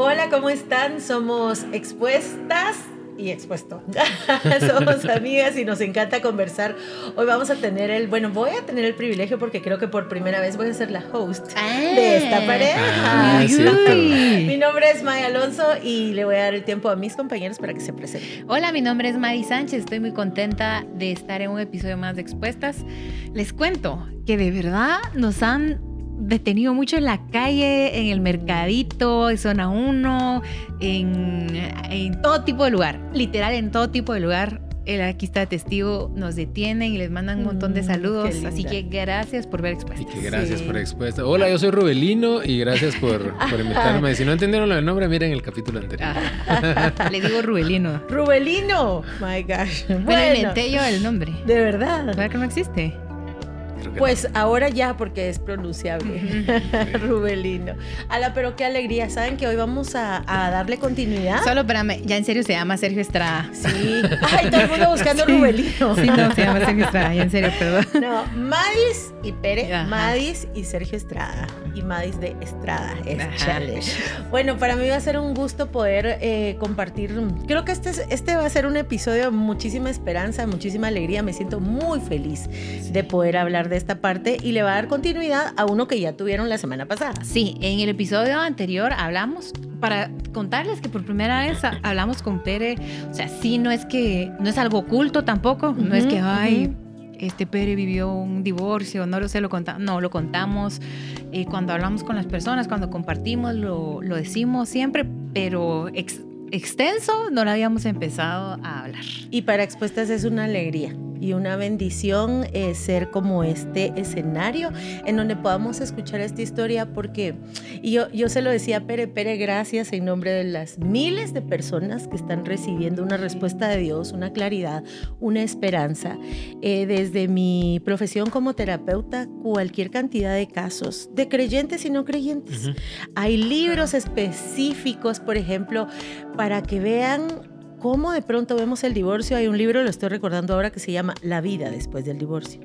Hola, ¿cómo están? Somos expuestas y expuesto. Somos amigas y nos encanta conversar. Hoy vamos a tener el, bueno, voy a tener el privilegio porque creo que por primera vez voy a ser la host de esta pareja. Ah, Mi nombre es Maya Alonso y le voy a dar el tiempo a mis compañeros para que se presenten. Hola, mi nombre es Mari Sánchez. Estoy muy contenta de estar en un episodio más de Expuestas. Les cuento que de verdad nos han detenido mucho en la calle, en el mercadito, en zona 1, en, en todo tipo de lugar, literal en todo tipo de lugar. El aquí está testigo, nos detienen y les mandan un montón de Mm, saludos. Así que gracias por ver Y expuestas. que gracias Sí. por expuesta. Hola, yo soy Rubelino y gracias por, por invitarme. Si no entendieron el nombre, miren el capítulo anterior. Ah, le digo Rubelino. Rubelino. My gosh. Bueno, Bueno, inventé yo el nombre. de verdad. ¿Verdad que no existe? Pues ahora ya porque es pronunciable. Rubelino. Ala, pero qué alegría. ¿Saben que hoy vamos a, a darle continuidad? Solo espérame, ya en serio se llama Sergio Estrada. Sí. Ay, todo el mundo buscando Sí. Rubelino. Sí, no, se llama Sergio Estrada, ya en serio, perdón. No, Madis y Pere, Ajá. Madis y Sergio Estrada. Y Madis de Estrada. Es Ajá. chale. Bueno, para mí va a ser un gusto poder eh, compartir. Creo que este, es- este va a ser un episodio de muchísima esperanza, muchísima alegría. Me siento muy feliz de poder hablar de esta parte y le va a dar continuidad a uno que ya tuvieron la semana pasada. Sí, en el episodio anterior hablamos para contarles que por primera vez ha- hablamos con Pere, o sea, sí, no es que no es algo oculto tampoco, no es que ay, este Pere vivió un divorcio, no lo sé, lo contamos, no, lo contamos eh, cuando hablamos con las personas, cuando compartimos, lo, lo decimos siempre, pero ex- extenso no lo habíamos empezado a hablar. Y para expuestas es una alegría y una bendición eh, ser como este escenario en donde podamos escuchar esta historia porque, y yo, yo se lo decía a Pere, Pere, gracias en nombre de las miles de personas que están recibiendo una respuesta de Dios, una claridad, una esperanza. Eh, desde mi profesión como terapeuta, cualquier cantidad de casos, de creyentes y no creyentes. Hay libros específicos, por ejemplo, para que vean cómo de pronto vemos el divorcio. Hay un libro, lo estoy recordando ahora, que se llama La vida después del divorcio.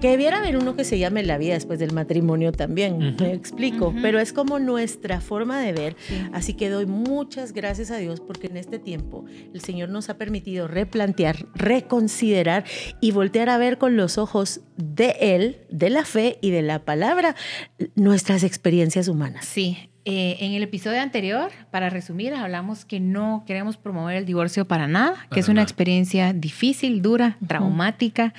Que debiera haber uno que se llame La vida después del matrimonio también, Ujú. me explico. Ujú. Pero es como nuestra forma de ver. Sí. Así que doy muchas gracias a Dios porque en este tiempo el Señor nos ha permitido replantear, reconsiderar y voltear a ver con los ojos de Él, de la fe y de la palabra, nuestras experiencias humanas. Sí, eh, en el episodio anterior, para resumir, hablamos que no queremos promover el divorcio para nada, que Para es una nada. experiencia difícil, dura, traumática,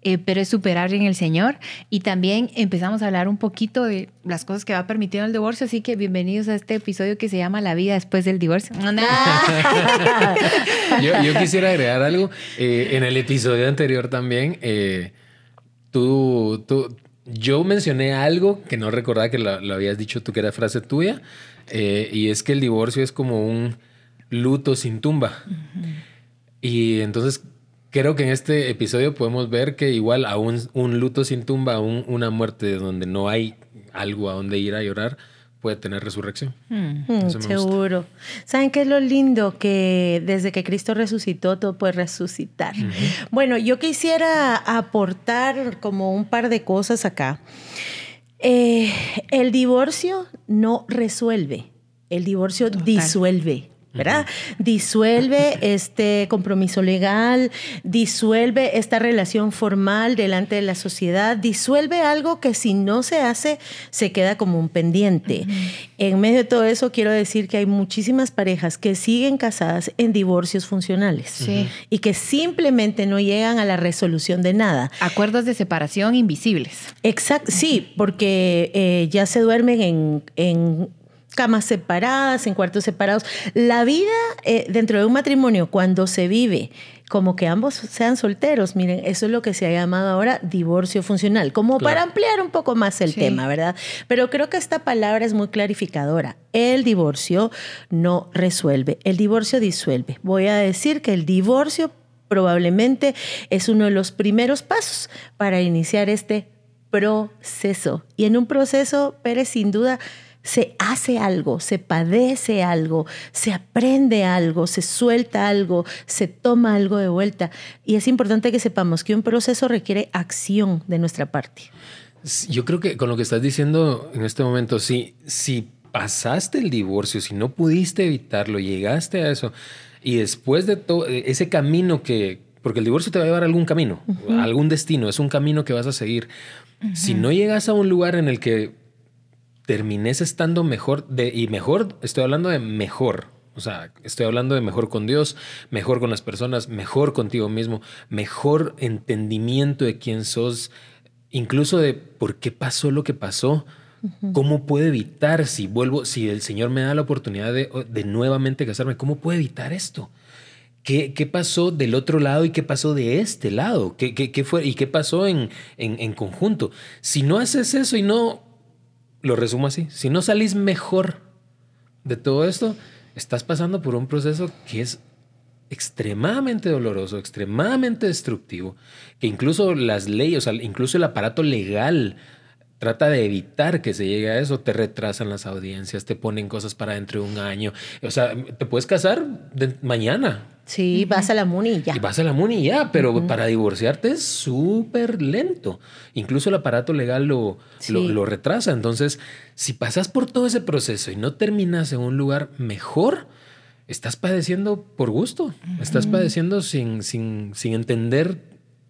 eh, pero es superable en el Señor. Y también empezamos a hablar un poquito de las cosas que va permitiendo el divorcio, así que bienvenidos a este episodio que se llama La vida después del divorcio. Yo, yo quisiera agregar algo. Eh, en el episodio anterior también, eh, tú, tú, yo mencioné algo que no recordaba que lo, lo habías dicho tú, que era frase tuya, eh, y es que el divorcio es como un luto sin tumba. Y entonces creo que en este episodio podemos ver que igual a un, un luto sin tumba, a un- una muerte donde no hay algo a donde ir a llorar, puede tener resurrección. Mm, gusta. seguro. ¿Saben qué es lo lindo? Que desde que Cristo resucitó, todo puede resucitar. Bueno, yo quisiera aportar como un par de cosas acá. Eh, el divorcio no resuelve, el divorcio Total. disuelve. ¿Verdad? Disuelve este compromiso legal, disuelve esta relación formal delante de la sociedad, disuelve algo que si no se hace se queda como un pendiente. En medio de todo eso quiero decir que hay muchísimas parejas que siguen casadas en divorcios funcionales y que simplemente no llegan a la resolución de nada. Acuerdos de separación invisibles. Exacto, sí, porque eh, ya se duermen en, en camas separadas, en cuartos separados. La vida eh, dentro de un matrimonio, cuando se vive como que ambos sean solteros, miren, eso es lo que se ha llamado ahora divorcio funcional, como Claro. para ampliar un poco más el Sí. tema, ¿verdad? Pero creo que esta palabra es muy clarificadora. El divorcio no resuelve, el divorcio disuelve. Voy a decir que el divorcio probablemente es uno de los primeros pasos para iniciar este proceso. Y en un proceso, Pérez, sin duda, se hace algo, se padece algo, se aprende algo, se suelta algo, se toma algo de vuelta. Y es importante que sepamos que un proceso requiere acción de nuestra parte. Yo creo que con lo que estás diciendo en este momento, sí, si pasaste el divorcio, si no pudiste evitarlo, llegaste a eso, y después de todo ese camino que, porque el divorcio te va a llevar a algún camino, a algún destino, es un camino que vas a seguir. Si no llegas a un lugar en el que termines estando mejor, de, y mejor, estoy hablando de mejor, o sea, estoy hablando de mejor con Dios, mejor con las personas, mejor contigo mismo, mejor entendimiento de quién sos, incluso de por qué pasó lo que pasó. ¿Cómo puedo evitar si vuelvo, si el Señor me da la oportunidad de, de nuevamente casarme? ¿Cómo puedo evitar esto? ¿Qué, ¿Qué, pasó del otro lado y qué pasó de este lado? ¿Qué, qué, qué fue, ¿Y qué pasó en, en, en, conjunto? Si no haces eso y no, lo resumo así, si no salís mejor de todo esto, estás pasando por un proceso que es extremadamente doloroso, extremadamente destructivo, que incluso las leyes, o sea, incluso el aparato legal trata de evitar que se llegue a eso, te retrasan las audiencias, te ponen cosas para dentro de un año. O sea, te puedes casar mañana. Sí, vas a la MUNI y ya. Y vas a la MUNI y ya, pero para divorciarte es súper lento. Incluso el aparato legal lo, lo, lo, retrasa. Entonces, si pasas por todo ese proceso y no terminas en un lugar mejor, estás padeciendo por gusto. Estás padeciendo sin, sin, sin entender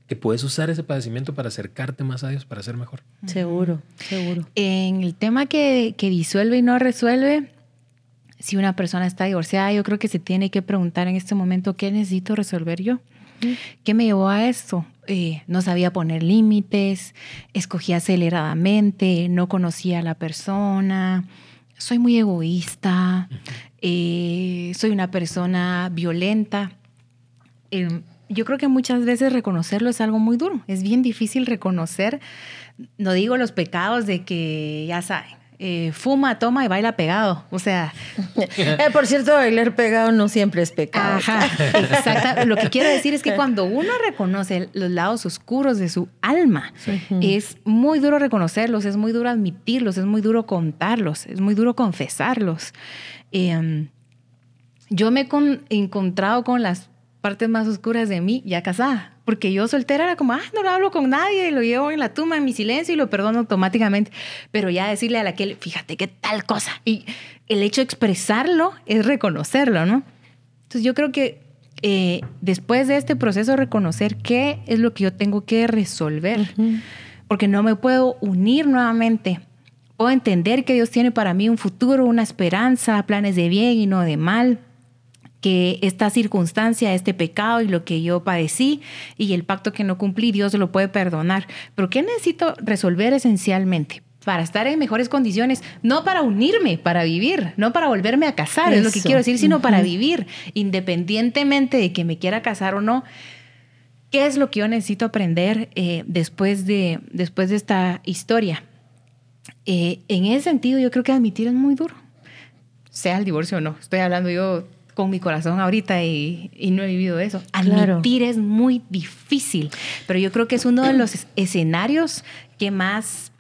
que puedes usar ese padecimiento para acercarte más a Dios, para ser mejor. Seguro, seguro. En el tema que, que disuelve y no resuelve, si una persona está divorciada, yo creo que se tiene que preguntar en este momento, ¿qué necesito resolver yo? ¿Qué me llevó a esto? Eh, no sabía poner límites, escogí aceleradamente, no conocía a la persona, soy muy egoísta, eh, soy una persona violenta. Eh, yo creo que muchas veces reconocerlo es algo muy duro. Es bien difícil reconocer, no digo los pecados de que ya saben, eh, fuma, toma y baila pegado. O sea. eh, por cierto, bailar pegado no siempre es pecado. Ajá, exacto. Lo que quiero decir es que cuando uno reconoce los lados oscuros de su alma, sí. es muy duro reconocerlos, es muy duro admitirlos, es muy duro contarlos, es muy duro confesarlos. Eh, yo me he encontrado con las partes más oscuras de mí ya casada. Porque yo soltera era como, ah, no lo hablo con nadie, lo llevo en la tumba, en mi silencio y lo perdono automáticamente. Pero ya decirle a la que, fíjate qué tal cosa. Y el hecho de expresarlo es reconocerlo, ¿no? Entonces yo creo que eh, después de este proceso reconocer qué es lo que yo tengo que resolver. Uh -huh. Porque no me puedo unir nuevamente. Puedo entender que Dios tiene para mí un futuro, una esperanza, planes de bien y no de mal que esta circunstancia, este pecado y lo que yo padecí y el pacto que no cumplí, Dios lo puede perdonar. Pero ¿qué necesito resolver esencialmente? Para estar en mejores condiciones, no para unirme, para vivir, no para volverme a casar, Eso. es lo que quiero decir, sino uh -huh. para vivir, independientemente de que me quiera casar o no. ¿Qué es lo que yo necesito aprender eh, después, de, después de esta historia? Eh, en ese sentido, yo creo que admitir es muy duro, sea el divorcio o no. Estoy hablando yo con mi corazón ahorita y, y no he vivido eso. Admitir claro. es muy difícil, pero yo creo que es uno de los escenarios que más...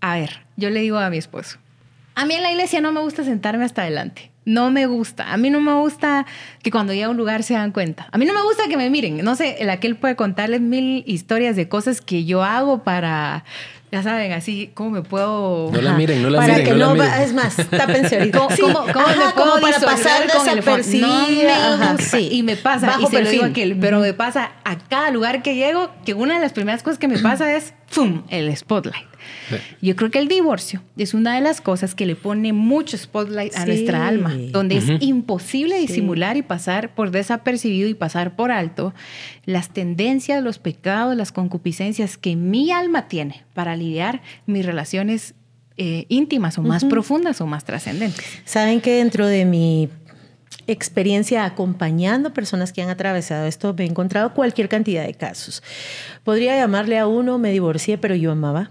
A ver, yo le digo a mi esposo, a mí en la iglesia no me gusta sentarme hasta adelante. No me gusta. A mí no me gusta que cuando llegue a un lugar se dan cuenta. A mí no me gusta que me miren. No sé, el aquel puede contarles mil historias de cosas que yo hago para ya saben, así, ¿cómo me puedo...? No la miren, no la para miren. que no, no, la es más, tápense ahorita. ¿Cómo, sí. cómo, cómo Ajá, me puedo como para pasar desapercibida? No me Ajá, gusta. sí. Y me pasa, Bajo y se lo digo aquel, pero me pasa a cada lugar que llego, que una de las primeras cosas que me pasa es, ¡fum!, el spotlight. Sí. Yo creo que el divorcio es una de las cosas que le pone mucho spotlight a Sí. nuestra alma, donde es imposible Sí. disimular y pasar por desapercibido y pasar por alto las tendencias, los pecados, las concupiscencias que mi alma tiene para lidiar mis relaciones eh, íntimas o más profundas o más trascendentes. Saben que dentro de mi experiencia acompañando personas que han atravesado esto, me he encontrado cualquier cantidad de casos. Podría llamarle a uno, me divorcié, pero yo amaba.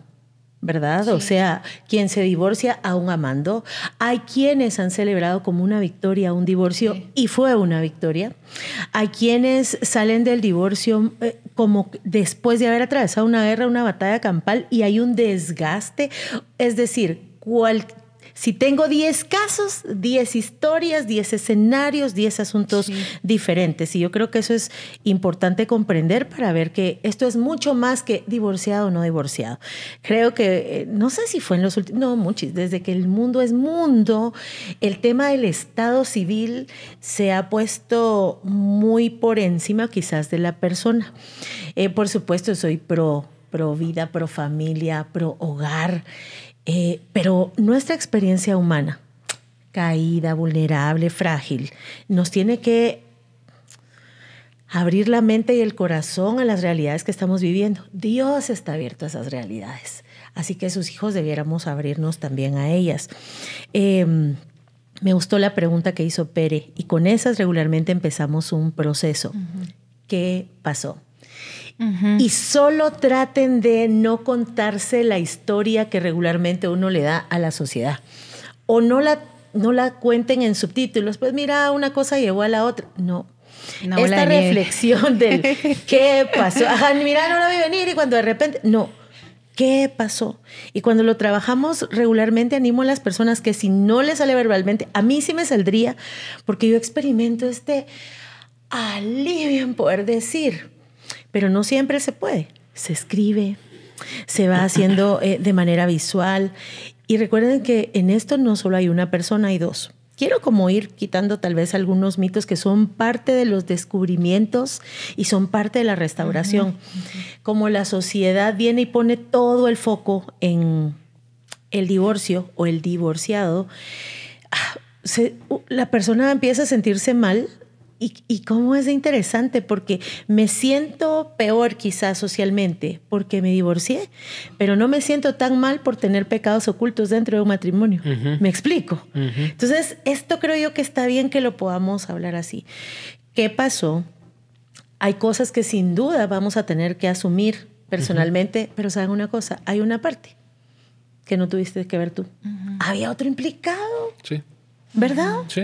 ¿Verdad? Sí. O sea, quien se divorcia aún amando. Hay quienes han celebrado como una victoria un divorcio Sí. y fue una victoria. Hay quienes salen del divorcio eh, como después de haber atravesado una guerra, una batalla campal y hay un desgaste. Es decir, cual, Si tengo 10 casos, 10 historias, 10 escenarios, 10 asuntos Sí. diferentes. Y yo creo que eso es importante comprender para ver que esto es mucho más que divorciado o no divorciado. Creo que, eh, no sé si fue en los últimos, no, muchos, desde que el mundo es mundo, el tema del Estado civil se ha puesto muy por encima quizás de la persona. Eh, por supuesto, soy pro, pro vida, pro familia, pro hogar. Eh, pero nuestra experiencia humana, caída, vulnerable, frágil, nos tiene que abrir la mente y el corazón a las realidades que estamos viviendo. Dios está abierto a esas realidades. Así que sus hijos debiéramos abrirnos también a ellas. Eh, me gustó la pregunta que hizo Pere y con esas regularmente empezamos un proceso. ¿Qué pasó? Ujú. Y solo traten de no contarse la historia que regularmente uno le da a la sociedad. O no la, no la cuenten en subtítulos. Pues mira, una cosa llevó a la otra. No. Bola Esta reflexión del qué pasó. Ajá, mira, no la vi venir y cuando de repente. No. ¿Qué pasó? Y cuando lo trabajamos regularmente, animo a las personas que si no les sale verbalmente, a mí sí me saldría, porque yo experimento este alivio en poder decir, pero no siempre se puede. Se escribe, se va haciendo eh, de manera visual. Y recuerden que en esto no solo hay una persona, hay dos. Quiero como ir quitando tal vez algunos mitos que son parte de los descubrimientos y son parte de la restauración. Como la sociedad viene y pone todo el foco en el divorcio o el divorciado, ah, se- la persona empieza a sentirse mal y, y cómo es interesante porque me siento peor quizás socialmente porque me divorcié, pero no me siento tan mal por tener pecados ocultos dentro de un matrimonio. ¿Me explico? Entonces, esto creo yo que está bien que lo podamos hablar así. ¿Qué pasó? Hay cosas que sin duda vamos a tener que asumir personalmente, pero saben una cosa, hay una parte que no tuviste que ver tú. Había otro implicado, Sí. ¿Verdad? Sí.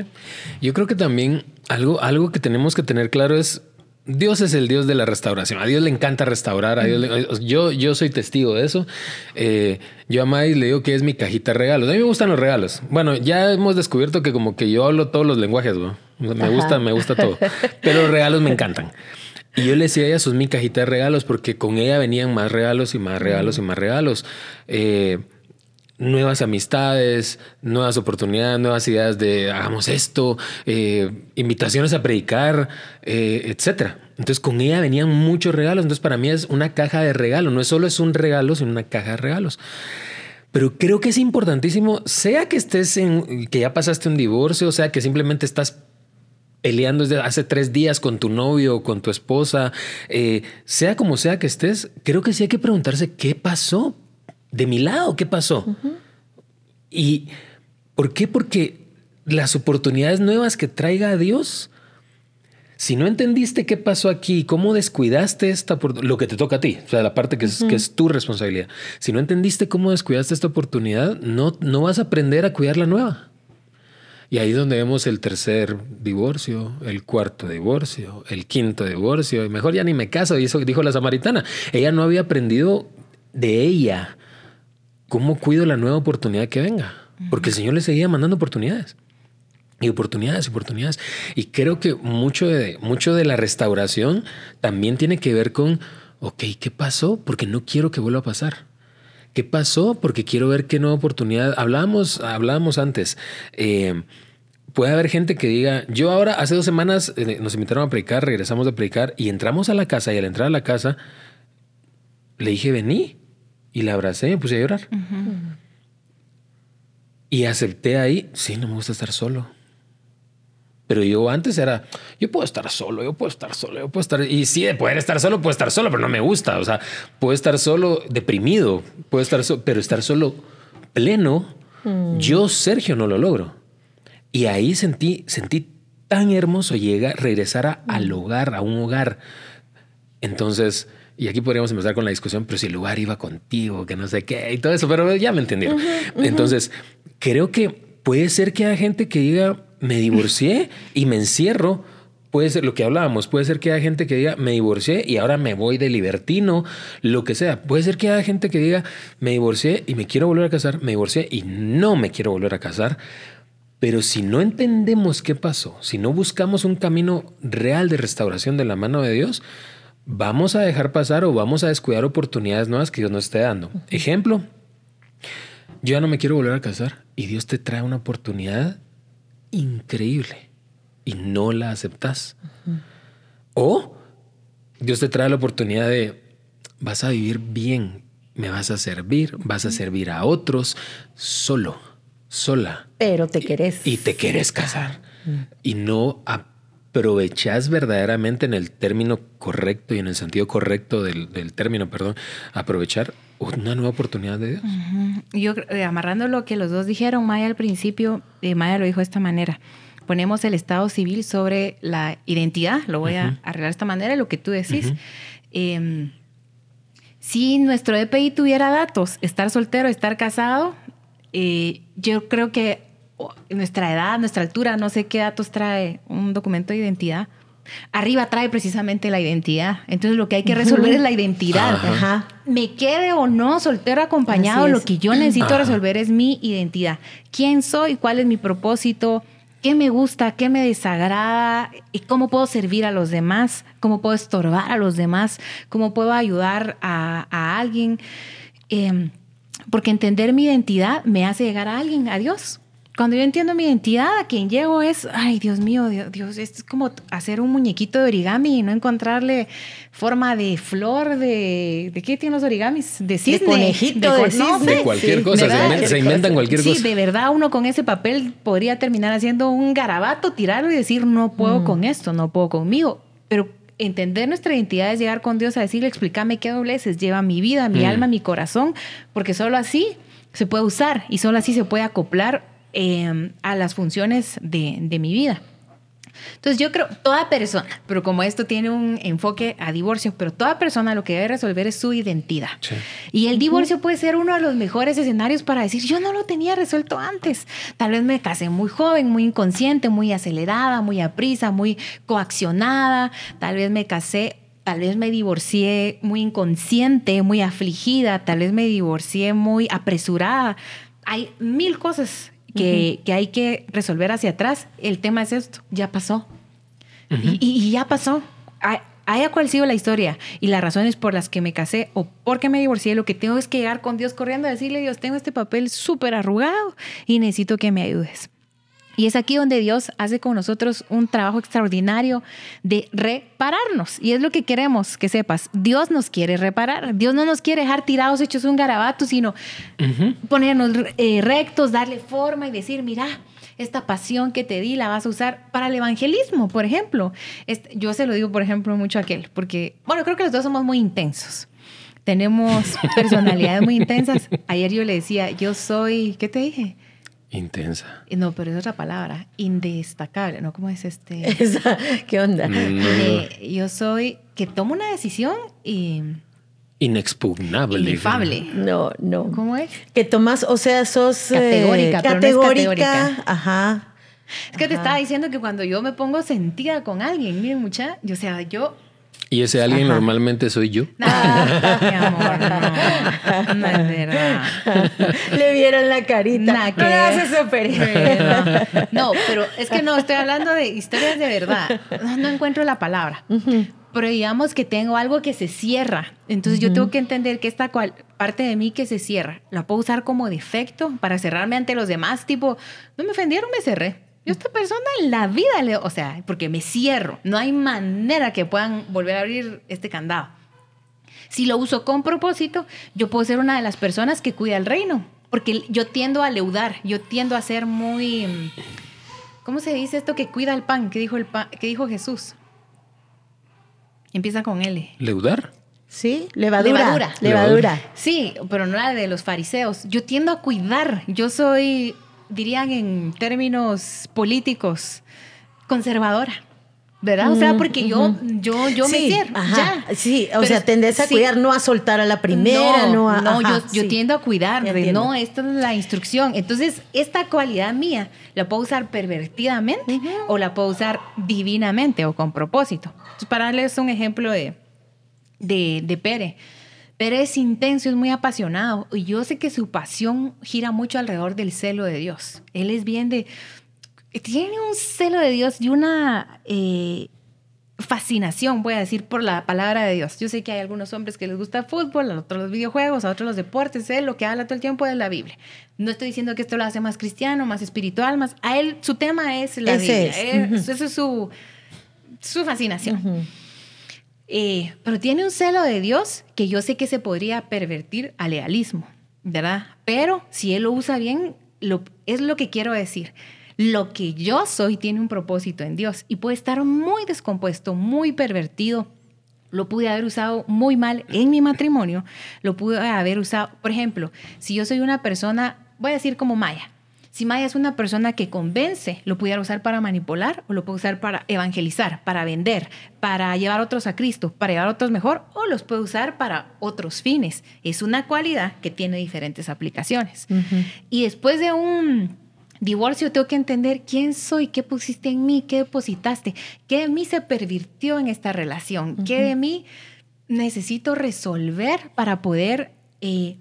Yo creo que también algo, algo que tenemos que tener claro es Dios es el Dios de la restauración. A Dios le encanta restaurar. A Dios le- yo, yo soy testigo de eso. Eh, yo a May le digo que es mi cajita de regalos. A mí me gustan los regalos. Bueno, ya hemos descubierto que como que yo hablo todos los lenguajes. güey. Me Ajá. gusta, me gusta todo. Pero los regalos me encantan. Y yo le decía a ella, sos mi cajita de regalos, porque con ella venían más regalos y más regalos y más regalos. Eh, nuevas amistades, nuevas oportunidades, nuevas ideas de hagamos esto, eh, invitaciones a predicar, eh, etcétera. Entonces con ella venían muchos regalos. Entonces para mí es una caja de regalos. No es solo es un regalo, sino una caja de regalos. Pero creo que es importantísimo, sea que estés en, que ya pasaste un divorcio, o sea que simplemente estás peleando desde hace tres días con tu novio con tu esposa, eh, sea como sea que estés, creo que sí hay que preguntarse qué pasó de mi lado, qué pasó. ¿Y por qué? Porque las oportunidades nuevas que traiga a Dios, si no entendiste qué pasó aquí, cómo descuidaste esta opor- lo que te toca a ti, o sea, la parte que es, que es tu responsabilidad. Si no entendiste cómo descuidaste esta oportunidad, no, no vas a aprender a cuidar la nueva. Y ahí es donde vemos el tercer divorcio, el cuarto divorcio, el quinto divorcio. Y mejor ya ni me caso, y eso dijo la samaritana. Ella no había aprendido de ella cómo cuido la nueva oportunidad que venga. Porque el Señor le seguía mandando oportunidades. Y oportunidades, oportunidades. Y creo que mucho de, mucho de la restauración también tiene que ver con, ok, ¿qué pasó? Porque no quiero que vuelva a pasar. ¿Qué pasó? Porque quiero ver qué nueva oportunidad. Hablábamos, hablábamos antes. eh, puede haber gente que diga, yo ahora hace dos semanas eh, nos invitaron a predicar, regresamos de predicar y entramos a la casa y al entrar a la casa le dije, vení. Y la abracé y me puse a llorar. Y acepté ahí, sí, no me gusta estar solo. Pero yo antes era, yo puedo estar solo, yo puedo estar solo, yo puedo estar... Y sí, de poder estar solo, puedo estar solo, pero no me gusta. O sea, puedo estar solo deprimido, puedo estar solo, pero estar solo pleno, yo, Sergio, no lo logro. Y ahí sentí, sentí tan hermoso llegar, regresar a- al hogar, a un hogar. Entonces, y aquí podríamos empezar con la discusión, pero si el lugar iba contigo, que no sé qué y todo eso, pero ya me entendieron. Entonces, creo que puede ser que haya gente que diga, me divorcié y me encierro Puede ser lo que hablábamos, puede ser que haya gente que diga, me divorcié y ahora me voy de libertino, lo que sea. Puede ser que haya gente que diga, me divorcié y me quiero volver a casar, me divorcié y no me quiero volver a casar. Pero si no entendemos qué pasó, si no buscamos un camino real de restauración de la mano de Dios, vamos a dejar pasar o vamos a descuidar oportunidades nuevas que Dios nos esté dando. Ejemplo, yo ya no me quiero volver a casar y Dios te trae una oportunidad increíble y no la aceptas. O Dios te trae la oportunidad de, vas a vivir bien, me vas a servir, vas a servir a otros solo, sola. Pero te querés. Y te quieres casar. Y no aprovechas verdaderamente en el término correcto y en el sentido correcto del, término, perdón, aprovechar una nueva oportunidad de Dios. Yo, eh, amarrando lo que los dos dijeron, Maya al principio, eh, Maya lo dijo de esta manera ponemos el Estado civil sobre la identidad, lo voy a arreglar de esta manera, lo que tú decís. Em, si nuestro DPI tuviera datos, estar soltero, estar casado, eh, yo creo que nuestra edad, nuestra altura, no sé qué datos trae un documento de identidad. Arriba trae precisamente la identidad. Entonces lo que hay que resolver es la identidad. Me quede o no soltero acompañado, lo que yo necesito resolver es mi identidad. ¿Quién soy? ¿Cuál es mi propósito? qué me gusta, qué me desagrada y cómo puedo servir a los demás, cómo puedo estorbar a los demás, cómo puedo ayudar a, alguien. Em, porque entender mi identidad me hace llegar a alguien, a Dios. Cuando yo entiendo mi identidad, a quien llego es, ay, Dios mío, Dios, es como hacer un muñequito de origami y no encontrarle forma de flor, de... ¿De qué tienen los origamis? De cisne. De conejito, de, de, cualquier cosa, se, inventan cualquier cosa. Sí, de verdad uno con ese papel podría terminar haciendo un garabato, tirarlo y decir, no puedo mm. con esto, no puedo conmigo. Pero entender nuestra identidad es llegar con Dios a decirle, explícame qué dobleces lleva mi vida, mi mm. alma, mi corazón, porque solo así se puede usar y solo así se puede acoplar Em, a las funciones de, mi vida. Entonces yo creo, toda persona, pero como esto tiene un enfoque a divorcio, pero toda persona lo que debe resolver es su identidad. Y el divorcio puede ser uno de los mejores escenarios para decir, yo no lo tenía resuelto antes. Tal vez me casé muy joven, muy inconsciente, muy acelerada, muy aprisa, muy coaccionada. Tal vez me casé tal vez me divorcié muy inconsciente, muy afligida, tal vez me divorcié muy apresurada. Hay mil cosas que, hay que resolver hacia atrás. El tema es esto, ya pasó. y, ya pasó. Haya cual sido la historia y las razones por las que me casé o por qué me divorcié, lo que tengo es que llegar con Dios corriendo a decirle, Dios, tengo este papel súper arrugado y necesito que me ayudes. Y es aquí donde Dios hace con nosotros un trabajo extraordinario de repararnos. Y es lo que queremos que sepas. Dios nos quiere reparar. Dios no nos quiere dejar tirados hechos un garabato, sino ponernos eh, rectos, darle forma y decir, mira, esta pasión que te di la vas a usar para el evangelismo, por ejemplo. yo se lo digo, por ejemplo, mucho a aquel, porque, bueno, creo que los dos somos muy intensos. Tenemos personalidades muy intensas. Ayer yo le decía, yo soy, ¿qué te dije? Intensa. No, pero es otra palabra. Indestacable, ¿no? ¿Cómo es este? ¿Qué onda? Mm. yo soy que tomo una decisión y... Inexpugnable. Inefable. No, no. ¿Cómo es? Que tomas, o sea, sos... Eh, categórica, categórica. Ajá. Es que te estaba diciendo que cuando yo me pongo sentida con alguien, miren mucha, yo, o sea, yo y ese alguien normalmente soy yo. Ah, mi amor, no. No es verdad. Le vieron la carita. Nah, que no. No, pero es que no, estoy hablando de historias de verdad. No, encuentro la palabra. Pero digamos que tengo algo que se cierra. Entonces yo tengo que entender que esta cual, parte de mí que se cierra, la puedo usar como defecto para cerrarme ante los demás. Tipo, no me ofendieron, me cerré. Yo esta persona en la vida, le, o sea, porque me cierro, no hay manera que puedan volver a abrir este candado. Si lo uso con propósito, yo puedo ser una de las personas que cuida el reino, porque yo tiendo a leudar, yo tiendo a ser muy, ¿cómo se dice esto que cuida el pan? ¿Qué dijo, el que dijo Jesús? Empieza con L. ¿Leudar? Sí, levadura. Levadura. Levadura. Sí, pero no la de los fariseos. Yo tiendo a cuidar. Yo soy dirían en términos políticos, conservadora. ¿verdad? O sea, porque yo, yo, yo me cierro, ajá, ya. Sí, o Pero sea, tendés a sí. cuidar, no a soltar a la primera, no, a. no, ajá, yo, yo sí. tiendo a cuidar, de, no, esta es la instrucción. Entonces, esta cualidad mía la puedo usar pervertidamente o la puedo usar divinamente o con propósito. Entonces, para darles un ejemplo de, de, de Pere. Pere es intenso, es muy apasionado y yo sé que su pasión gira mucho alrededor del celo de Dios. Él es bien de... Tiene un celo de Dios y una... eh, fascinación, voy a decir, por la palabra de Dios. Yo sé que hay algunos hombres que les gusta el fútbol, a otros los videojuegos, a otros los deportes, él lo que habla todo el tiempo es la Biblia. No estoy diciendo que esto lo hace más cristiano, más espiritual, más... A él, su tema es la Ese Biblia. es. Eso es su, su fascinación. Ujú. Eh, pero tiene un celo de Dios que yo sé que se podría pervertir al lealismo, ¿verdad? Pero si él lo usa bien, es lo que quiero decir. Lo que yo soy tiene un propósito en Dios y puede estar muy descompuesto, muy pervertido. Lo pude haber usado muy mal en mi matrimonio. Lo pude haber usado, por ejemplo, si yo soy una persona, voy a decir como Maya, si Maya es una persona que convence, lo pudiera usar para manipular o lo puede usar para evangelizar, para vender, para llevar a otros a Cristo, para llevar a otros mejor o los puede usar para otros fines. Es una cualidad que tiene diferentes aplicaciones. Y después de un divorcio tengo que entender quién soy, qué pusiste en mí, qué depositaste, qué de mí se pervirtió en esta relación, qué de mí necesito resolver para poder eh,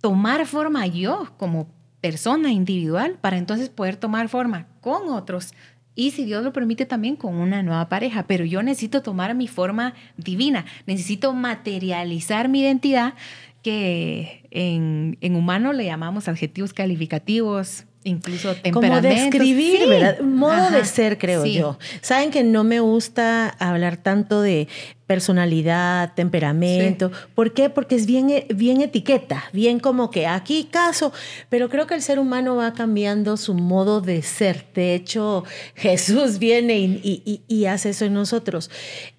tomar forma yo como persona individual, para entonces poder tomar forma con otros. Y si Dios lo permite también con una nueva pareja, pero yo necesito tomar mi forma divina, necesito materializar mi identidad que en, en humano le llamamos adjetivos calificativos, incluso Como temperamentos. describir, Sí. ¿verdad? Modo Ajá, de ser, creo sí. yo. Saben que no me gusta hablar tanto de personalidad, temperamento. ¿Por qué? Porque es bien, bien etiqueta, bien como que aquí caso, pero creo que el ser humano va cambiando su modo de ser. De hecho, Jesús viene y, y- y- y hace eso en nosotros.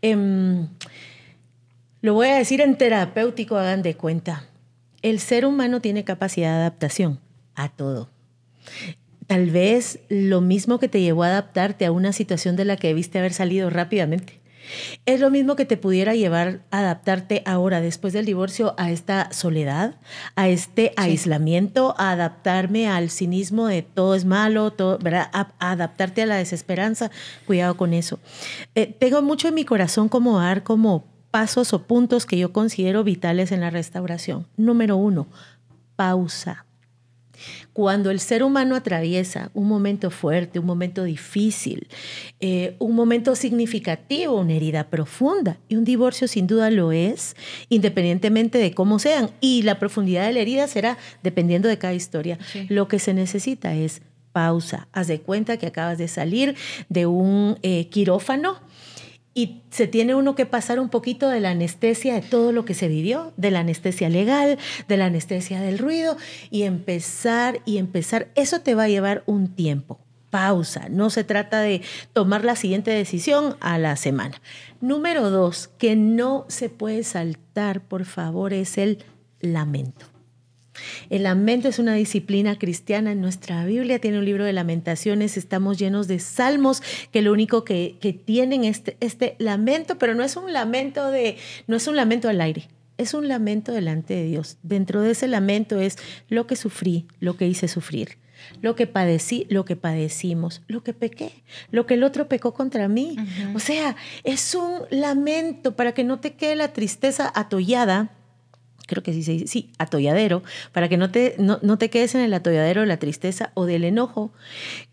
Em, lo voy a decir en terapéutico, hagan de cuenta. El ser humano tiene capacidad de adaptación a todo. Tal vez lo mismo que te llevó a adaptarte a una situación de la que debiste haber salido rápidamente. Es lo mismo que te pudiera llevar a adaptarte ahora, después del divorcio, a esta soledad, a este aislamiento, a adaptarme al cinismo de todo es malo, todo, ¿verdad? A, a adaptarte a la desesperanza. Cuidado con eso. Eh, tengo mucho en mi corazón como dar como pasos o puntos que yo considero vitales en la restauración. Número uno, pausa. Cuando el ser humano atraviesa un momento fuerte, un momento difícil, eh, un momento significativo, una herida profunda, y un divorcio sin duda lo es, independientemente de cómo sean, y la profundidad de la herida será dependiendo de cada historia. Sí. Lo que se necesita es pausa. Haz de cuenta que acabas de salir de un eh, quirófano y se tiene uno que pasar un poquito de la anestesia de todo lo que se vivió, de la anestesia legal, de la anestesia del ruido, y empezar y empezar. Eso te va a llevar un tiempo. Pausa. No se trata de tomar la siguiente decisión a la semana. Número dos, que no se puede saltar, por favor, es el lamento. El lamento es una disciplina cristiana. En nuestra Biblia tiene un libro de lamentaciones. Estamos llenos de salmos que lo único que, que tienen este, este lamento, pero no es un lamento de, no es un lamento al aire. Es un lamento delante de Dios. Dentro de ese lamento es lo que sufrí, lo que hice sufrir, lo que padecí, lo que padecimos, lo que pequé, lo que el otro pecó contra mí. O sea, es un lamento para que no te quede la tristeza atollada creo que sí se dice, sí, atolladero, para que no te, no, no te quedes en el atolladero de la tristeza o del enojo,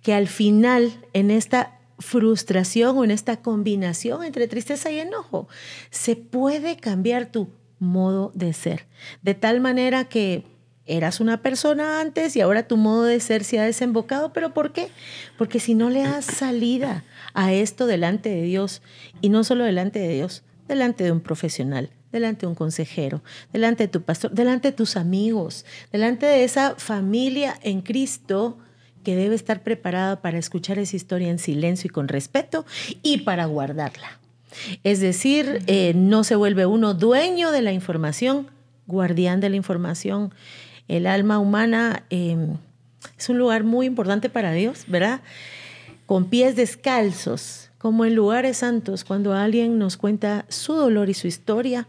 que al final en esta frustración o en esta combinación entre tristeza y enojo, se puede cambiar tu modo de ser, de tal manera que eras una persona antes y ahora tu modo de ser se ha desembocado, pero ¿por qué? Porque si no le das salida a esto delante de Dios, y no solo delante de Dios, delante de un profesional, delante de un consejero, delante de tu pastor, delante de tus amigos, delante de esa familia en Cristo que debe estar preparada para escuchar esa historia en silencio y con respeto y para guardarla. Es decir, eh, no se vuelve uno dueño de la información, guardián de la información. El alma humana eh, es un lugar muy importante para Dios, ¿verdad? Con pies descalzos, Como en lugares santos, cuando alguien nos cuenta su dolor y su historia,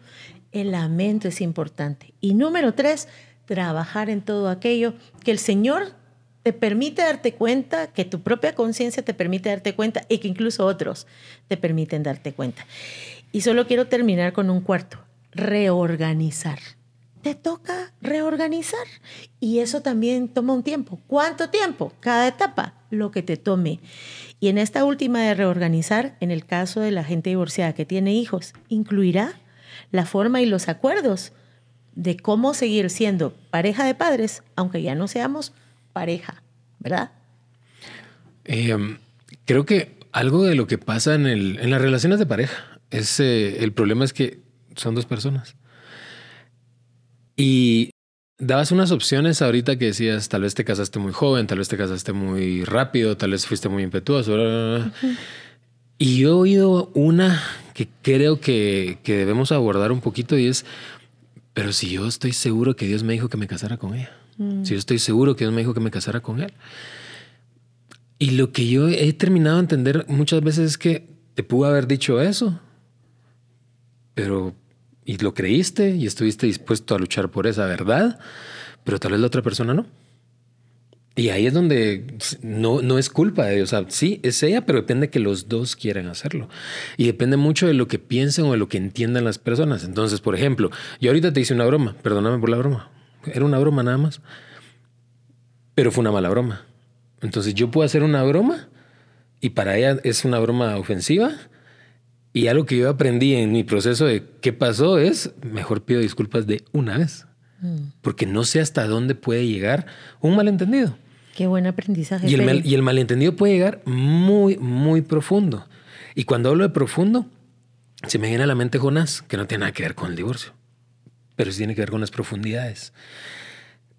el lamento es importante. Y número tres, trabajar en todo aquello que el Señor te permite darte cuenta, que tu propia conciencia te permite darte cuenta y que incluso otros te permiten darte cuenta. Y solo quiero terminar con un cuarto, reorganizar. Te toca reorganizar y eso también toma un tiempo. ¿Cuánto tiempo? Cada etapa, lo que te tome. Y en esta última de reorganizar, en el caso de la gente divorciada que tiene hijos, incluirá la forma y los acuerdos de cómo seguir siendo pareja de padres, aunque ya no seamos pareja, ¿verdad? Eh, creo que algo de lo que pasa en, el, en las relaciones de pareja es eh, el problema es que son dos personas. Y dabas unas opciones ahorita que decías, tal vez te casaste muy joven, tal vez te casaste muy rápido, tal vez fuiste muy impetuoso. Y yo he oído una que creo que, que debemos abordar un poquito y es, pero si yo estoy seguro que Dios me dijo que me casara con ella. Mm. Si yo estoy seguro que Dios me dijo que me casara con él. Y lo que yo he terminado de entender muchas veces es que te pudo haber dicho eso, pero y lo creíste y estuviste dispuesto a luchar por esa verdad, pero tal vez la otra persona no. Y ahí es donde no, no es culpa de Dios. Sí, es ella, pero depende que los dos quieran hacerlo. Y depende mucho de lo que piensen o de lo que entiendan las personas. Entonces, por ejemplo, yo ahorita te hice una broma, perdóname por la broma. Era una broma nada más. Pero fue una mala broma. Entonces yo puedo hacer una broma y para ella es una broma ofensiva. Y algo que yo aprendí en mi proceso de qué pasó es, mejor pido disculpas de una vez. Mm. Porque no sé hasta dónde puede llegar un malentendido. Qué buen aprendizaje. Y el, y el malentendido puede llegar muy, muy profundo. Y cuando hablo de profundo, se me viene a la mente Jonás, que no tiene nada que ver con el divorcio pero sí tiene que ver con las profundidades.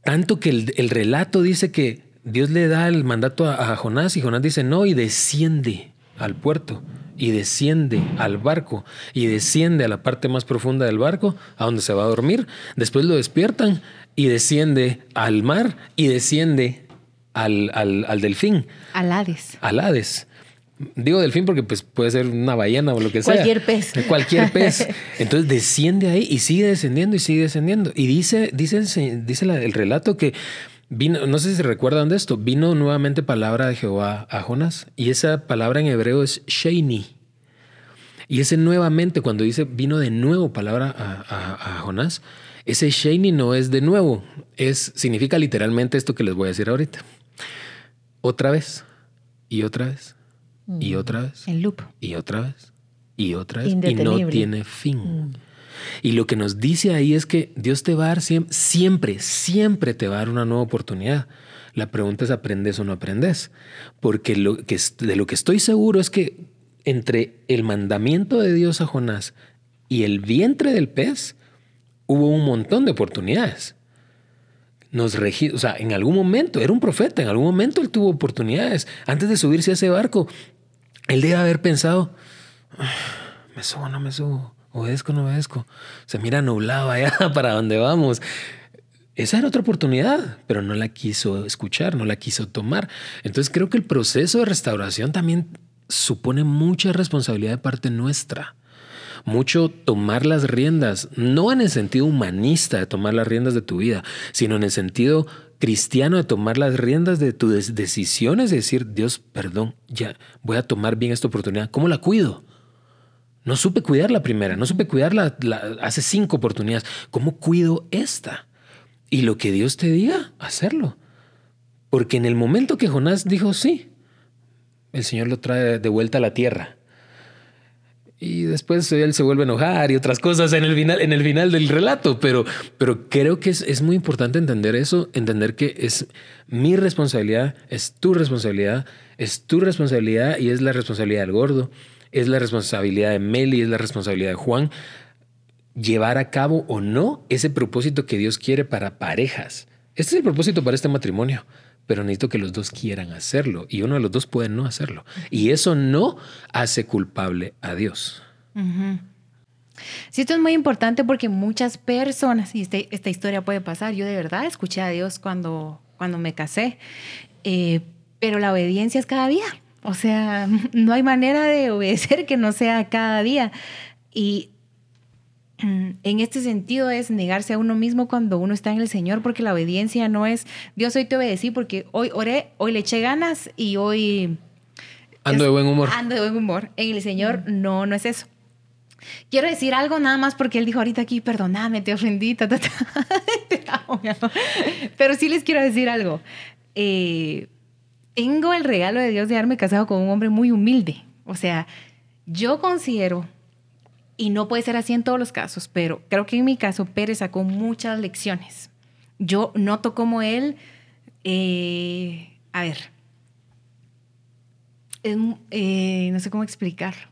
Tanto que el, relato dice que Dios le da el mandato a, Jonás y Jonás dice no y desciende al puerto y desciende al barco y desciende a la parte más profunda del barco a donde se va a dormir. Después lo despiertan y desciende al mar y desciende al, al, al delfín. Al Hades. Al Hades. Digo delfín porque pues puede ser una ballena o lo que sea. Cualquier pez. Cualquier pez. Entonces desciende ahí y sigue descendiendo y sigue descendiendo. Y dice, dice, dice el relato que vino, no sé si se recuerdan de esto, vino nuevamente palabra de Jehová a Jonás y esa palabra en hebreo es Sheini. Y ese nuevamente, cuando dice vino de nuevo palabra a, a Jonás, ese Sheini no es de nuevo, es, significa literalmente esto que les voy a decir ahorita. Otra vez y otra vez y otra vez. En loop. Y otra vez. Y otra vez. Y no tiene fin. Mm. Y lo que nos dice ahí es que Dios te va a dar siempre, siempre, siempre te va a dar una nueva oportunidad. La pregunta es, ¿aprendes o no aprendes? Porque de lo que estoy seguro es que entre el mandamiento de Dios a Jonás y el vientre del pez hubo un montón de oportunidades. Nos regi o sea, en algún momento, era un profeta, en algún momento él tuvo oportunidades. Antes de subirse a ese barco, él debe haber pensado, ah, me subo, no me subo, obedezco, no obedezco. Se mira nublado allá para dónde vamos. Esa era otra oportunidad, pero no la quiso escuchar, no la quiso tomar. Entonces creo que el proceso de restauración también supone mucha responsabilidad de parte nuestra. Mucho tomar las riendas, no en el sentido humanista de tomar las riendas de tu vida, sino en el sentido cristiano de tomar las riendas de tus decisiones, de decir, Dios, perdón, ya voy a tomar bien esta oportunidad. ¿Cómo la cuido? No supe cuidar la primera, no supe cuidarla hace cinco oportunidades. ¿Cómo cuido esta? Y lo que Dios te diga, hacerlo. Porque en el momento que Jonás dijo sí, el Señor lo trae de vuelta a la tierra. Y después él se vuelve a enojar y otras cosas en el final, en el final del relato. Pero, pero creo que es, es muy importante entender eso, entender que es mi responsabilidad, es tu responsabilidad, es tu responsabilidad y es la responsabilidad del gordo, es la responsabilidad de Meli, es la responsabilidad de Juan, llevar a cabo o no ese propósito que Dios quiere para parejas. Este es el propósito para este matrimonio pero necesito que los dos quieran hacerlo y uno de los dos puede no hacerlo. Y eso no hace culpable a Dios. Sí, esto es muy importante porque muchas personas, y este, esta historia puede pasar, yo de verdad escuché a Dios cuando, cuando me casé, eh, pero la obediencia es cada día. O sea, no hay manera de obedecer que no sea cada día. Y en este sentido es negarse a uno mismo cuando uno está en el Señor, porque la obediencia no es, Dios hoy te obedecí porque hoy oré, hoy le eché ganas y hoy... Ando de buen humor. Ando de buen humor. En el Señor no, no es eso. Quiero decir algo nada más porque él dijo ahorita aquí, perdóname, te ofendí, pero sí les quiero decir algo. Eh, tengo el regalo de Dios de haberme casado con un hombre muy humilde. O sea, yo considero, y no puede ser así en todos los casos, pero creo que en mi caso Pérez sacó muchas lecciones. Yo noto como él, eh, a ver, eh, no sé cómo explicarlo.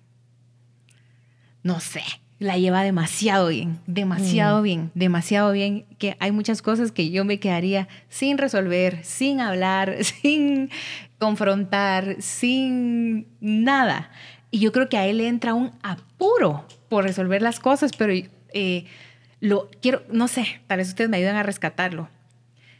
No sé, la lleva demasiado bien, demasiado mm. bien, demasiado bien, que hay muchas cosas que yo me quedaría sin resolver, sin hablar, sin confrontar, sin nada. Y yo creo que a él le entra un apuro por resolver las cosas, pero eh, lo quiero, no sé, tal vez ustedes me ayudan a rescatarlo.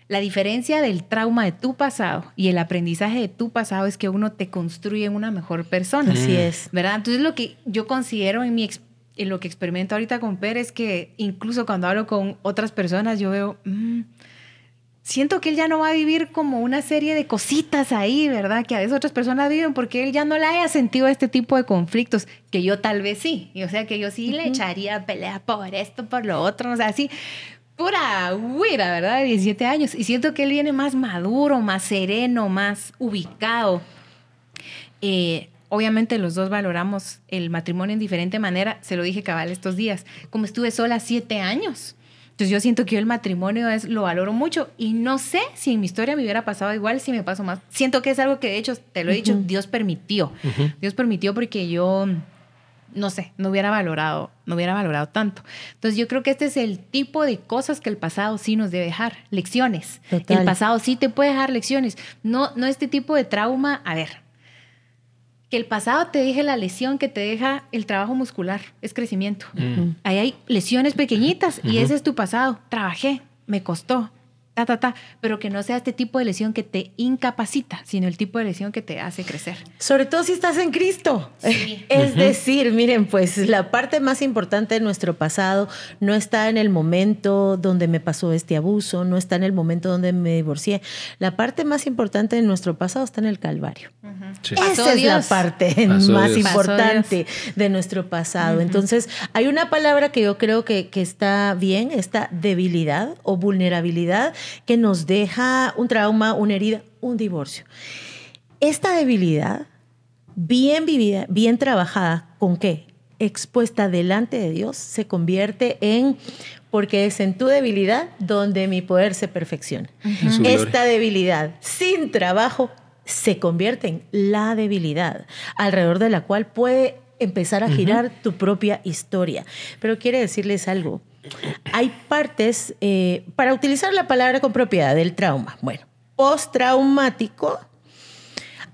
La diferencia del trauma de tu pasado y el aprendizaje de tu pasado es que uno te construye en una mejor persona. Así es. ¿Verdad? Entonces lo que yo considero en mi experiencia en lo que experimento ahorita con Pérez es que incluso cuando hablo con otras personas, yo veo, mm, siento que él ya no va a vivir como una serie de cositas ahí, ¿verdad? Que a veces otras personas viven porque él ya no le haya sentido este tipo de conflictos, que yo tal vez sí. Y o sea, que yo sí le echaría pelea por esto, por lo otro, o sea, así pura huira, ¿verdad? De 17 años. Y siento que él viene más maduro, más sereno, más ubicado. Eh, Obviamente los dos valoramos el matrimonio en diferente manera, se lo dije cabal estos días, como estuve sola siete años. Entonces yo siento que yo el matrimonio es, lo valoro mucho y no sé si en mi historia me hubiera pasado igual, si me pasó más. Siento que es algo que de hecho, te lo he dicho, Dios permitió. Dios permitió porque yo, no sé, no hubiera valorado, no hubiera valorado tanto. Entonces yo creo que este es el tipo de cosas que el pasado sí nos debe dejar, lecciones. El pasado sí te puede dejar lecciones. No, no este tipo de trauma, a ver, que el pasado te deje la lesión que te deja el trabajo muscular, es crecimiento. Mm. Ahí hay lesiones pequeñitas y ese es tu pasado. Trabajé, me costó, pero que no sea este tipo de lesión que te incapacita, sino el tipo de lesión que te hace crecer. Sobre todo si estás en Cristo. Es decir, miren, pues la parte más importante de nuestro pasado no está en el momento donde me pasó este abuso, no está en el momento donde me divorcié. La parte más importante de nuestro pasado está en el Calvario. Esa es la parte más importante de nuestro pasado. Entonces, hay una palabra que yo creo que, que está bien, esta debilidad o vulnerabilidad que nos deja un trauma, una herida, un divorcio. Esta debilidad, bien vivida, bien trabajada, ¿con qué? Expuesta delante de Dios, se convierte en, porque es en tu debilidad donde mi poder se perfecciona. Esta debilidad sin trabajo se convierte en la debilidad, alrededor de la cual puede empezar a girar tu propia historia. Pero quiere decirles algo, hay partes, eh, para utilizar la palabra con propiedad del trauma, bueno, postraumático,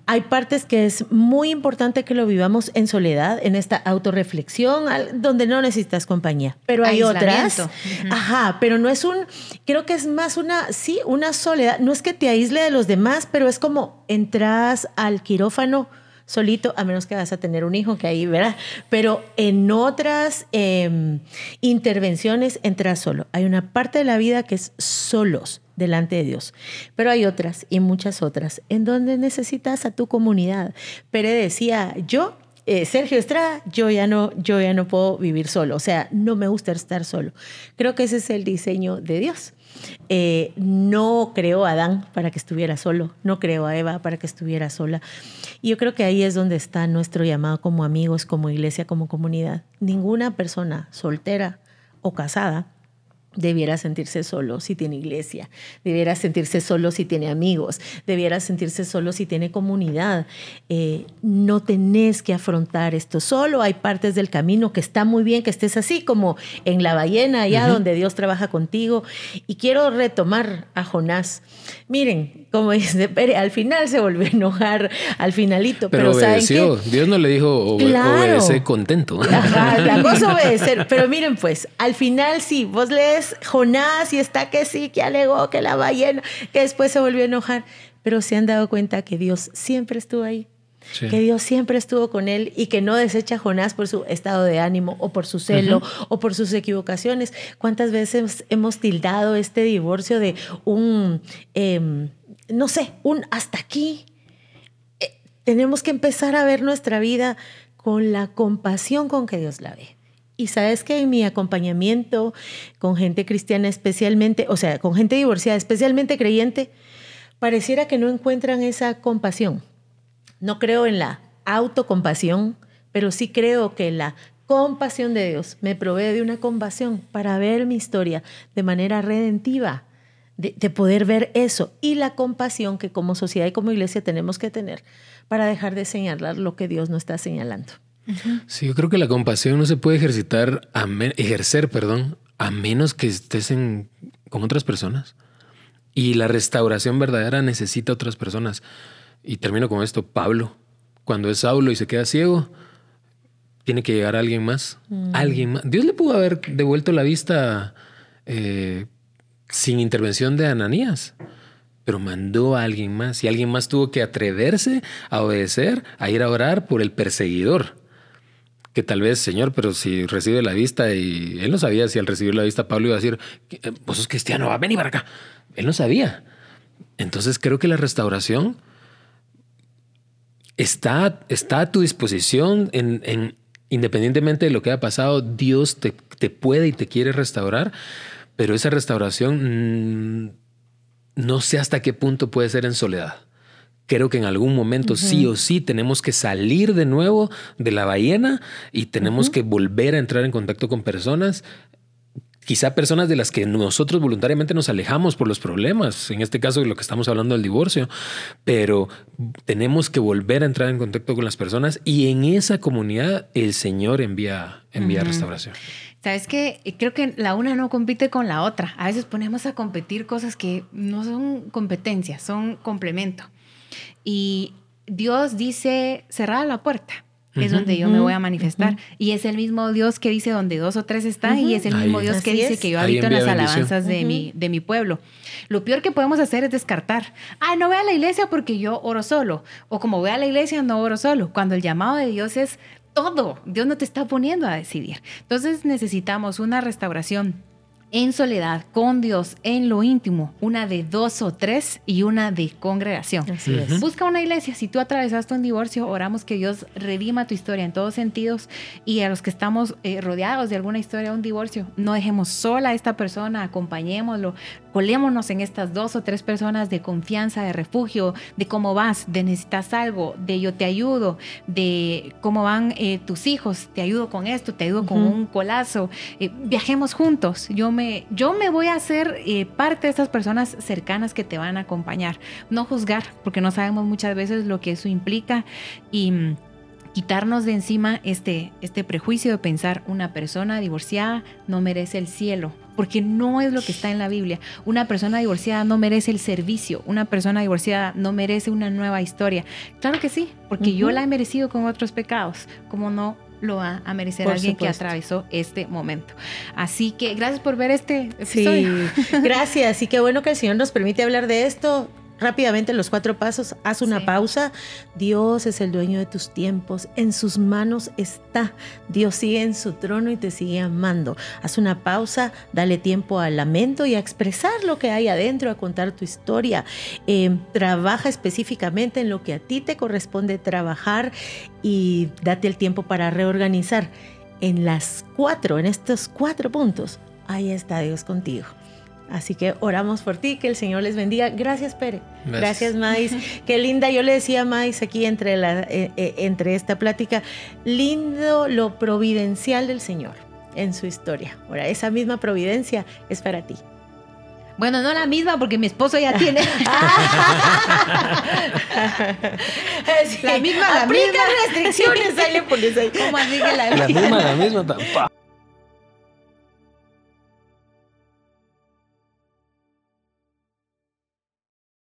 hay partes que es muy importante que lo vivamos en soledad, en esta autorreflexión, donde no necesitas compañía. Pero hay otras. Ajá, pero no es un, creo que es más una, sí, una soledad. No es que te aísle de los demás, pero es como entras al quirófano solito, a menos que vas a tener un hijo, que ahí, ¿verdad? Pero en otras em, intervenciones entras solo. Hay una parte de la vida que es solos delante de Dios. Pero hay otras y muchas otras en donde necesitas a tu comunidad. Pero decía, yo eh, Sergio Estrada, yo ya no, yo ya no puedo vivir solo, o sea, no me gusta estar solo. Creo que ese es el diseño de Dios. Eh, no creó a Adán para que estuviera solo, no creó a Eva para que estuviera sola. Y yo creo que ahí es donde está nuestro llamado como amigos, como iglesia, como comunidad. Ninguna persona soltera o casada debiera sentirse solo si tiene iglesia, debiera sentirse solo si tiene amigos, debiera sentirse solo si tiene comunidad. Eh, no tenés que afrontar esto solo, hay partes del camino que está muy bien que estés así, como en la ballena, allá donde Dios trabaja contigo. Y quiero retomar a Jonás. Miren, como dice Pere, al final se volvió a enojar, al finalito. Pero, obedeció. Dios no le dijo obedece contento. la cosa obedecer. Pero miren, pues, al final sí, vos lees Jonás y está que sí, que alegó, que la ballena, que después se volvió a enojar. Pero se han dado cuenta que Dios siempre estuvo ahí. que Dios siempre estuvo con él y que no desecha a Jonás por su estado de ánimo o por su celo o por sus equivocaciones. ¿Cuántas veces hemos tildado este divorcio de un, em, no sé, un hasta aquí? Eh, tenemos que empezar a ver nuestra vida con la compasión con que Dios la ve. Y sabes que en mi acompañamiento con gente cristiana especialmente, o sea, con gente divorciada, especialmente creyente, pareciera que no encuentran esa compasión no creo en la autocompasión, pero sí creo que la compasión de Dios me provee de una compasión para ver mi historia de manera redentiva, de, poder ver eso y la compasión que como sociedad y como iglesia tenemos que tener para dejar de señalar lo que Dios nos está señalando. Sí, yo creo que la compasión no se puede ejercitar, a ejercer, perdón, a menos que estés con otras personas. Y la restauración verdadera necesita otras personas. Y termino con esto, Pablo, cuando es Saulo y se queda ciego, tiene que llegar alguien más. Mm. Alguien más. Dios le pudo haber devuelto la vista eh, sin intervención de Ananías, pero mandó a alguien más y alguien más tuvo que atreverse a obedecer, a ir a orar por el perseguidor. Que tal vez, Señor, pero si recibe la vista y él no sabía si al recibir la vista Pablo iba a decir, eh, vos sos cristiano, va, ven para acá. Él no sabía. Entonces creo que la restauración está, está a tu disposición en, independientemente de lo que haya pasado, Dios te, puede y te quiere restaurar, pero esa restauración mm, no sé hasta qué punto puede ser en soledad. Creo que en algún momento sí o sí tenemos que salir de nuevo de la ballena y tenemos que volver a entrar en contacto con personas quizá personas de las que nosotros voluntariamente nos alejamos por los problemas, en este caso de lo que estamos hablando del divorcio, pero tenemos que volver a entrar en contacto con las personas y en esa comunidad el Señor envía, envía restauración. Sabes que creo que la una no compite con la otra. A veces ponemos a competir cosas que no son competencias, son complemento. Y Dios dice, cerrada la puerta es donde yo me voy a manifestar. Y es el mismo Dios que dice donde dos o tres están y es el mismo Dios que dice que yo habito en las alabanzas de, mi, de mi pueblo. Lo peor que podemos hacer es descartar. Ah, no voy a la iglesia porque yo oro solo. O como voy a la iglesia no oro solo. Cuando el llamado de Dios es todo. Dios no te está poniendo a decidir. Entonces necesitamos una restauración en soledad con Dios en lo íntimo, una de dos o tres y una de congregación. Busca una iglesia. Si tú atravesaste un divorcio, oramos que Dios redima tu historia en todos sentidos y a los que estamos eh, rodeados de alguna historia de un divorcio, no dejemos sola a esta persona, acompañémoslo, colémonos en estas dos o tres personas de confianza, de refugio, de cómo vas, de necesitas algo, de yo te ayudo, de cómo van eh, tus hijos, te ayudo con esto, te ayudo con un colazo, eh, viajemos juntos. Yo me yo me voy a hacer eh, parte de estas personas cercanas que te van a acompañar. No juzgar, porque no sabemos muchas veces lo que eso implica y mm, quitarnos de encima este, este prejuicio de pensar una persona divorciada no merece el cielo, porque no es lo que está en la Biblia. Una persona divorciada no merece el servicio, una persona divorciada no merece una nueva historia. Claro que sí, porque yo la he merecido con otros pecados, como no lo va a merecer alguien que atravesó este momento. Así que gracias por ver este episodio. Sí, gracias. Y qué bueno que el Señor nos permite hablar de esto rápidamente los cuatro pasos, haz una pausa. Dios es el dueño de tus tiempos, en sus manos está. Dios sigue en su trono y te sigue amando. Haz una pausa, dale tiempo al lamento y a expresar lo que hay adentro, a contar tu historia. Eh, trabaja específicamente en lo que a ti te corresponde trabajar y date el tiempo para reorganizar. En las cuatro, en estos cuatro puntos, ahí está Dios contigo. Así que oramos por ti, que el Señor les bendiga. Gracias, Pere. Gracias, Mais. Qué linda. Yo le decía a Mais aquí entre, la, eh, eh, entre esta plática, lindo lo providencial del Señor en su historia. Ahora, esa misma providencia es para ti. Bueno, no la misma porque mi esposo ya tiene. la misma, la Aplica restricciones, ahí le pones ahí. ¿Cómo así que la, la misma? La misma, la misma.